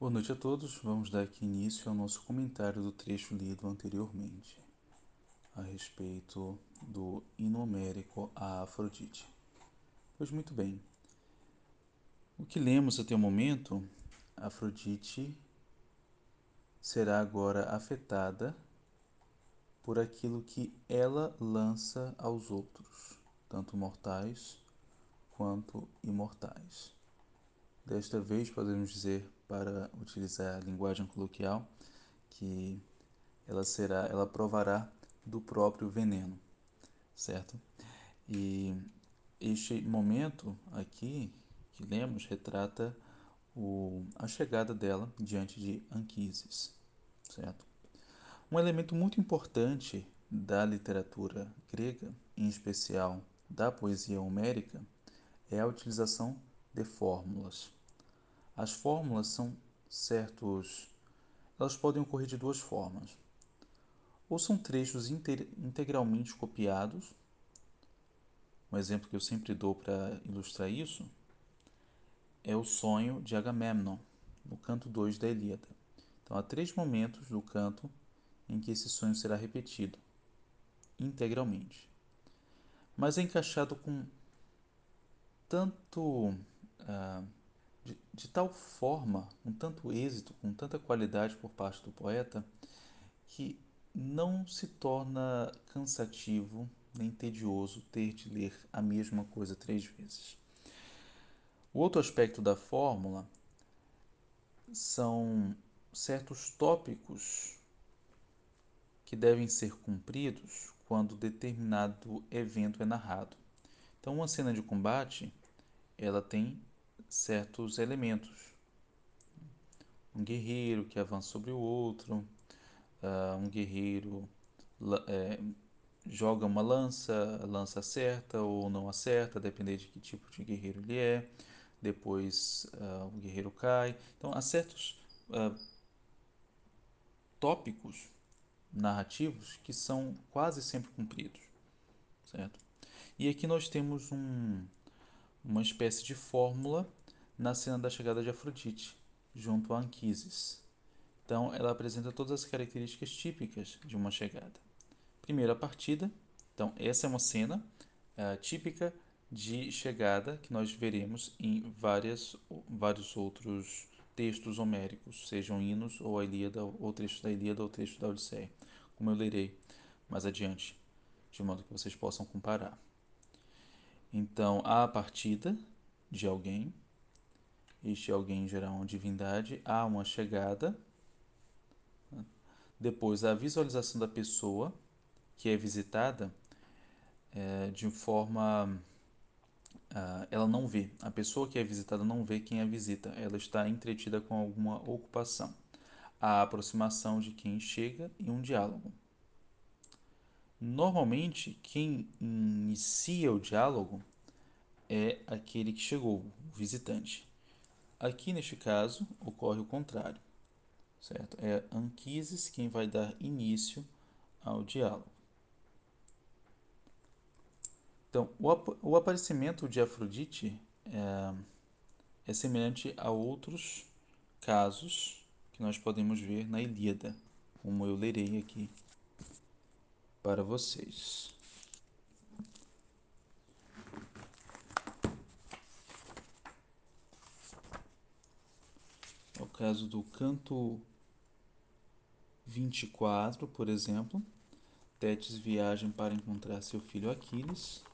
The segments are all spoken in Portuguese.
Boa noite a todos. Vamos dar aqui início ao nosso comentário do trecho lido anteriormente, a respeito do hino homérico a Afrodite. Pois muito bem. O que lemos até o momento, Afrodite será agora afetada por aquilo que ela lança aos outros, tanto mortais quanto imortais. Desta vez, podemos dizer para utilizar a linguagem coloquial, que ela será, ela provará do próprio veneno, certo? E este momento aqui que lemos retrata o, a chegada dela diante de Anquises, certo? Um elemento muito importante da literatura grega, em especial da poesia homérica, é a utilização de fórmulas. As fórmulas são certos. Elas podem ocorrer de duas formas. Ou são trechos integralmente copiados. Um exemplo que eu sempre dou para ilustrar isso é o sonho de Agamemnon, no canto 2 da Ilíada. Então, há três momentos do canto em que esse sonho será repetido integralmente. Mas é encaixado com tanto. Uh, de, de tal forma, com tanto êxito, com tanta qualidade por parte do poeta, que não se torna cansativo nem tedioso ter de ler a mesma coisa três vezes. O outro aspecto da fórmula são certos tópicos que devem ser cumpridos quando determinado evento é narrado. Então, uma cena de combate, ela tem certos elementos. Um guerreiro que avança sobre o outro, uh, um guerreiro é, joga uma lança, lança acerta ou não acerta, depende de que tipo de guerreiro ele é. Depois uh, o guerreiro cai. Então há certos uh, tópicos narrativos que são quase sempre cumpridos, certo? E aqui nós temos um, uma espécie de fórmula na cena da chegada de Afrodite, junto a Anquises. Então, ela apresenta todas as características típicas de uma chegada. Primeiro, a partida. Então, essa é uma cena uh, típica de chegada que nós veremos em várias, vários outros textos homéricos, sejam hinos ou a Ilíada, ou trechos da Ilíada ou trechos da Odisseia, como eu lerei mais adiante, de modo que vocês possam comparar. Então, a partida de alguém, este alguém gerar uma divindade, há uma chegada, depois a visualização da pessoa que é visitada é, de forma Uh, ela não vê, a pessoa que é visitada não vê quem a visita, ela está entretida com alguma ocupação. A aproximação de quem chega e um diálogo. Normalmente, quem inicia o diálogo é aquele que chegou, o visitante. Aqui neste caso ocorre o contrário, certo? É Anquises quem vai dar início ao diálogo. Então, o, ap o aparecimento de Afrodite é, é semelhante a outros casos que nós podemos ver na Ilíada, como eu lerei aqui para vocês. Caso do canto 24, por exemplo, Tétis viaja para encontrar seu filho Aquiles.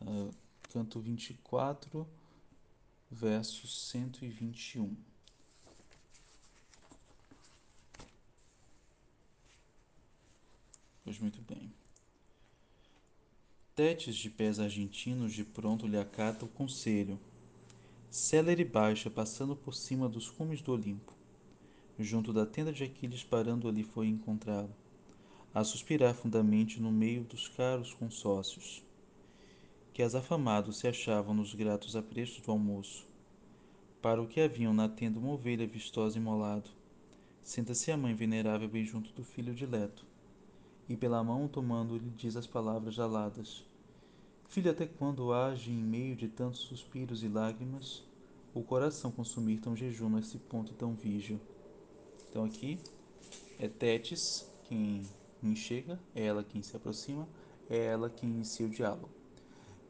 Uh, canto 24, verso 121. Pois muito bem. Tétis de pés argentinos de pronto lhe acata o conselho célere baixa passando por cima dos cumes do Olimpo. Junto da tenda de Aquiles parando ali foi encontrá-lo, a suspirar fundamente no meio dos caros consócios, que as afamados se achavam nos gratos aprestos do almoço. Para o que haviam na tenda uma ovelha vistosa imolado, senta-se a mãe venerável bem junto do filho dileto, e pela mão tomando lhe diz as palavras aladas. Filho, até quando age em meio de tantos suspiros e lágrimas o coração consumir tão jejum nesse ponto tão vígio. Então aqui é Tétis quem, chega, é ela quem se aproxima, é ela quem inicia o diálogo.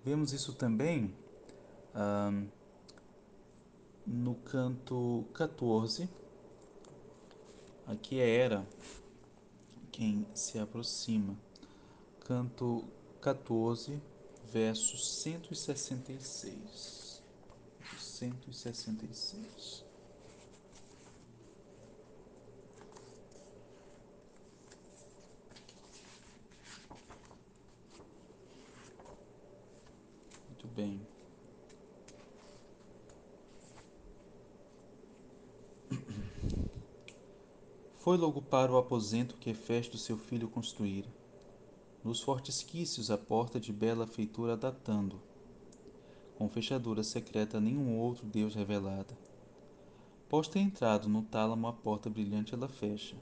Vemos isso também ah, no canto 14. Aqui é Era quem se aproxima. Canto 14, verso 166. 166. Muito bem. Foi logo para o aposento que Hefesto seu filho construíra, nos fortes quícios a porta de bela feitura datando, com fechadura secreta nenhum outro Deus revelada. Pós ter entrado no tálamo a porta brilhante ela fecha.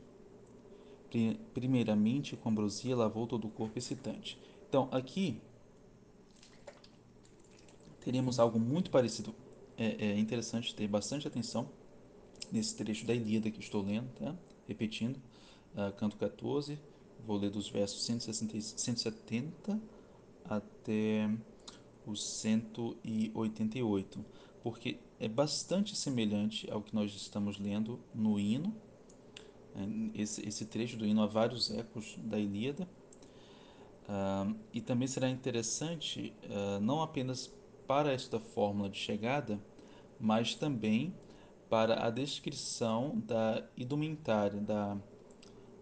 Primeiramente com ambrosia lavou todo o corpo excitante. Então, aqui teremos algo muito parecido. É, é interessante ter bastante atenção nesse trecho da Ilíada que estou lendo, tá? Repetindo, uh, canto 14, vou ler dos versos 160, 170 até o 188, porque é bastante semelhante ao que nós estamos lendo no hino. Né, esse, esse trecho do hino há vários ecos da Ilíada. Uh, e também será interessante, uh, não apenas para esta fórmula de chegada, mas também para a descrição da indumentária, da,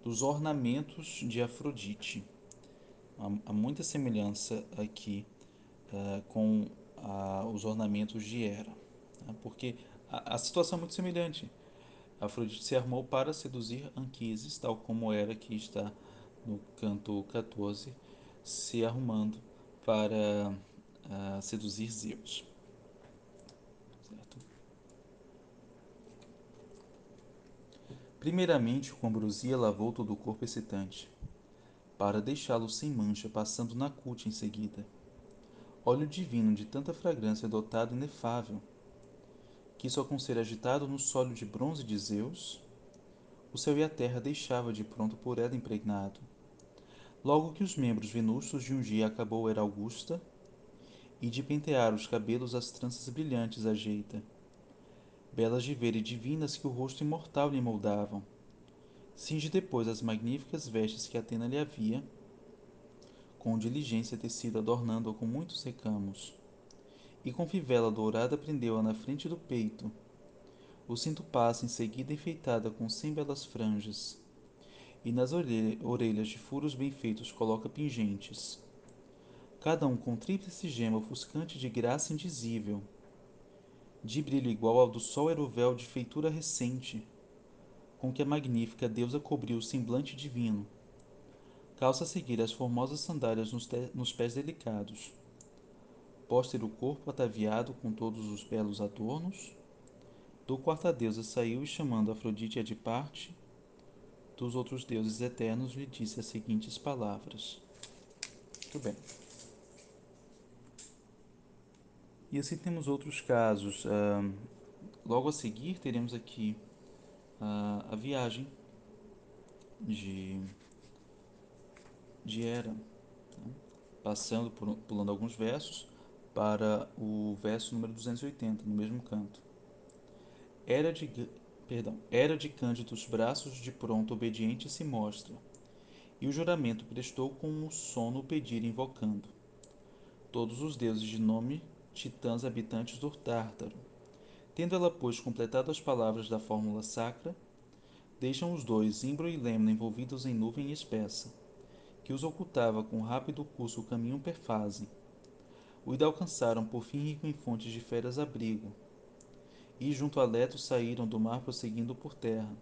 dos ornamentos de Afrodite. Há, há muita semelhança aqui uh, com uh, os ornamentos de Hera, né? porque a, a, situação é muito semelhante. Afrodite se armou para seduzir Anquises, tal como Hera que está no canto 14, se arrumando para uh, seduzir Zeus. Primeiramente, com ambrosia lavou todo o corpo excitante, para deixá-lo sem mancha, passando na cute em seguida óleo divino de tanta fragrância dotado inefável, que só com ser agitado no solo de bronze de Zeus, o céu e a terra deixava de pronto por ela impregnado. Logo que os membros venustos de um dia acabou era Augusta, e de pentear os cabelos as tranças brilhantes ajeita, belas de ver e divinas que o rosto imortal lhe moldavam. Cinge depois as magníficas vestes que Atena lhe havia, com diligência tecido adornando-a com muitos recamos. E com fivela dourada prendeu-a na frente do peito. O cinto passa em seguida enfeitada com cem belas franjas. E nas orelhas de furos bem feitos coloca pingentes. Cada um com tríplice gema ofuscante de graça indizível. De brilho igual ao do sol era o véu de feitura recente, com que a magnífica deusa cobriu o semblante divino calça a seguir as formosas sandálias nos, nos pés delicados. Póster o corpo ataviado com todos os belos adornos. Do quarto a deusa saiu e chamando Afrodite a de parte, dos outros deuses eternos lhe disse as seguintes palavras. Muito bem. E assim temos outros casos. Uh, logo a seguir teremos aqui uh, a viagem de de Era, né? passando por, pulando alguns versos para o verso número 280, no mesmo canto. Era de, perdão, era de Cândidos braços de pronto obediente se mostra, e o juramento prestou com o sono pedir invocando. Todos os deuses de nome, titãs habitantes do Tártaro. Tendo ela, pois, completado as palavras da fórmula sacra, deixam os dois, Imbro e Lemna, envolvidos em nuvem espessa que os ocultava com rápido curso o caminho perfase. O ida alcançaram por fim rico em fontes de feras abrigo, e junto a Leto saíram do mar prosseguindo por terra.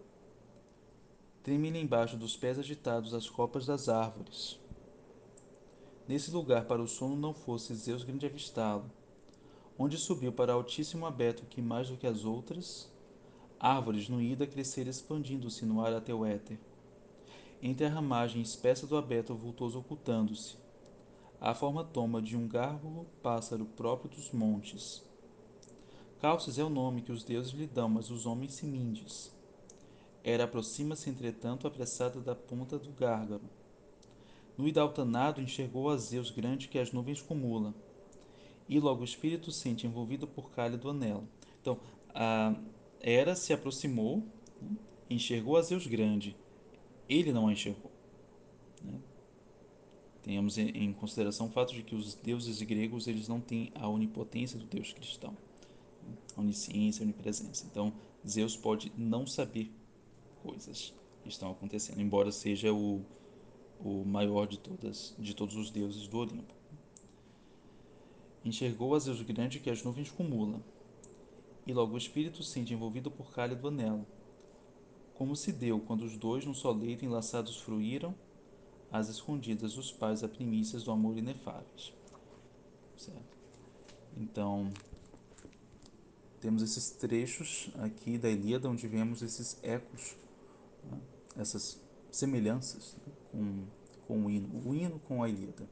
Tremem embaixo dos pés agitados as copas das árvores. Nesse lugar para o sono não fosse Zeus grande avistá-lo, onde subiu para altíssimo abeto que mais do que as outras, árvores no ida crescer expandindo-se no ar até o éter entre a ramagem espessa do abeto vultoso ocultando-se. A forma toma de um gárgulo pássaro próprio dos montes. Calces é o nome que os deuses lhe dão, mas os homens se mindes. Era aproxima-se, entretanto, apressada da ponta do gárgaro. No idaltanado enxergou a Zeus grande que as nuvens cumula. E logo o espírito sente envolvido por cálido anelo. Então, a Hera se aproximou, enxergou a Zeus grande. Ele não a enxergou. Né? Tenhamos em consideração o fato de que os deuses gregos eles não têm a onipotência do deus cristão, a onisciência, a onipresença. Então, Zeus pode não saber coisas que estão acontecendo, embora seja o, o maior de todas de todos os deuses do Olimpo. Enxergou a Zeus grande que as nuvens cumula, e logo o espírito sente envolvido por cálido anelo, como se deu quando os dois num só leito enlaçados fruíram às escondidas os pais a primícias do amor inefáveis. Certo? Então, temos esses trechos aqui da Ilíada onde vemos esses ecos, né? essas semelhanças né? com, com o hino, o hino com a Ilíada.